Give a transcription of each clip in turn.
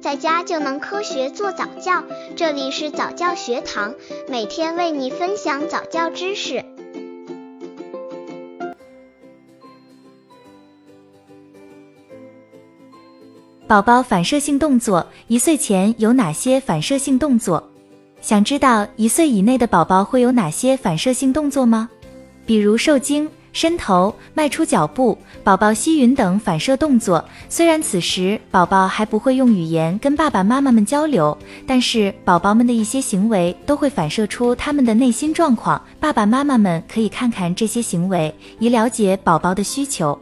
在家就能科学做早教。这里是早教学堂，每天为你分享早教知识。宝宝反射性动作，一岁前有哪些反射性动作？想知道一岁以内的宝宝会有哪些反射性动作吗？比如受惊。伸头、迈出脚步、宝宝吸吮等反射动作，虽然此时宝宝还不会用语言跟爸爸妈妈们交流，但是宝宝们的一些行为都会反射出他们的内心状况。爸爸妈妈们可以看看这些行为，以了解宝宝的需求。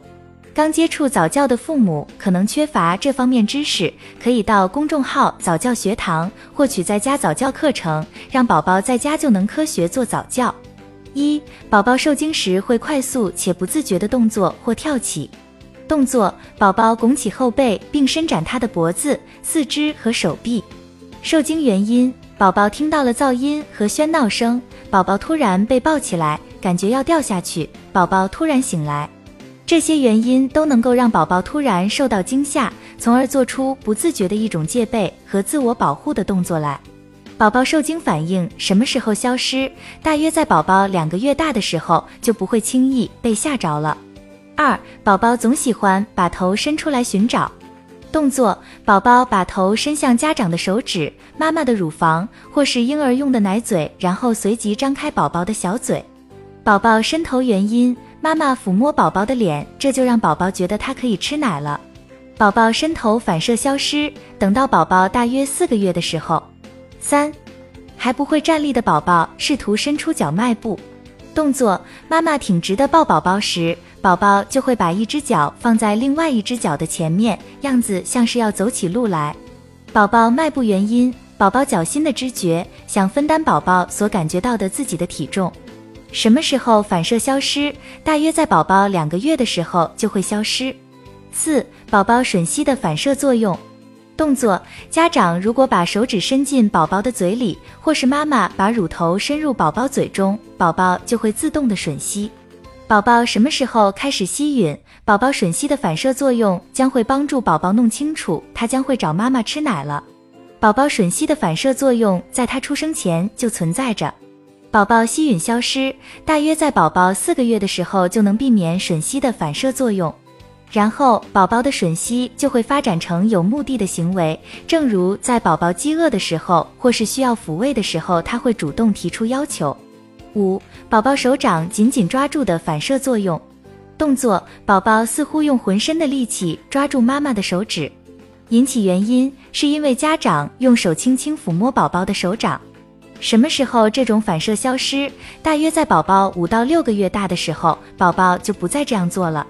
刚接触早教的父母可能缺乏这方面知识，可以到公众号早教学堂获取在家早教课程，让宝宝在家就能科学做早教。一、宝宝受惊时会快速且不自觉的动作或跳起。动作：宝宝拱起后背并伸展他的脖子、四肢和手臂。受惊原因：宝宝听到了噪音和喧闹声，宝宝突然被抱起来，感觉要掉下去，宝宝突然醒来。这些原因都能够让宝宝突然受到惊吓，从而做出不自觉的一种戒备和自我保护的动作来。宝宝受惊反应什么时候消失？大约在宝宝两个月大的时候，就不会轻易被吓着了。二、宝宝总喜欢把头伸出来寻找。动作：宝宝把头伸向家长的手指、妈妈的乳房或是婴儿用的奶嘴，然后随即张开宝宝的小嘴。宝宝伸头原因：妈妈抚摸宝宝的脸，这就让宝宝觉得他可以吃奶了。宝宝伸头反射消失，等到宝宝大约四个月的时候。三，还不会站立的宝宝试图伸出脚迈步，动作：妈妈挺直的抱宝宝时，宝宝就会把一只脚放在另外一只脚的前面，样子像是要走起路来。宝宝迈步原因：宝宝脚心的知觉，想分担宝宝所感觉到的自己的体重。什么时候反射消失？大约在宝宝两个月的时候就会消失。四，宝宝吮吸的反射作用。动作：家长如果把手指伸进宝宝的嘴里，或是妈妈把乳头伸入宝宝嘴中，宝宝就会自动的吮吸。宝宝什么时候开始吸吮？宝宝吮吸的反射作用将会帮助宝宝弄清楚，他将会找妈妈吃奶了。宝宝吮吸的反射作用在他出生前就存在着。宝宝吸吮消失，大约在宝宝四个月的时候就能避免吮吸的反射作用。然后，宝宝的吮吸就会发展成有目的的行为，正如在宝宝饥饿的时候，或是需要抚慰的时候，他会主动提出要求。五、宝宝手掌紧紧抓住的反射作用，动作：宝宝似乎用浑身的力气抓住妈妈的手指，引起原因是因为家长用手轻轻抚摸宝宝的手掌。什么时候这种反射消失？大约在宝宝五到六个月大的时候，宝宝就不再这样做了。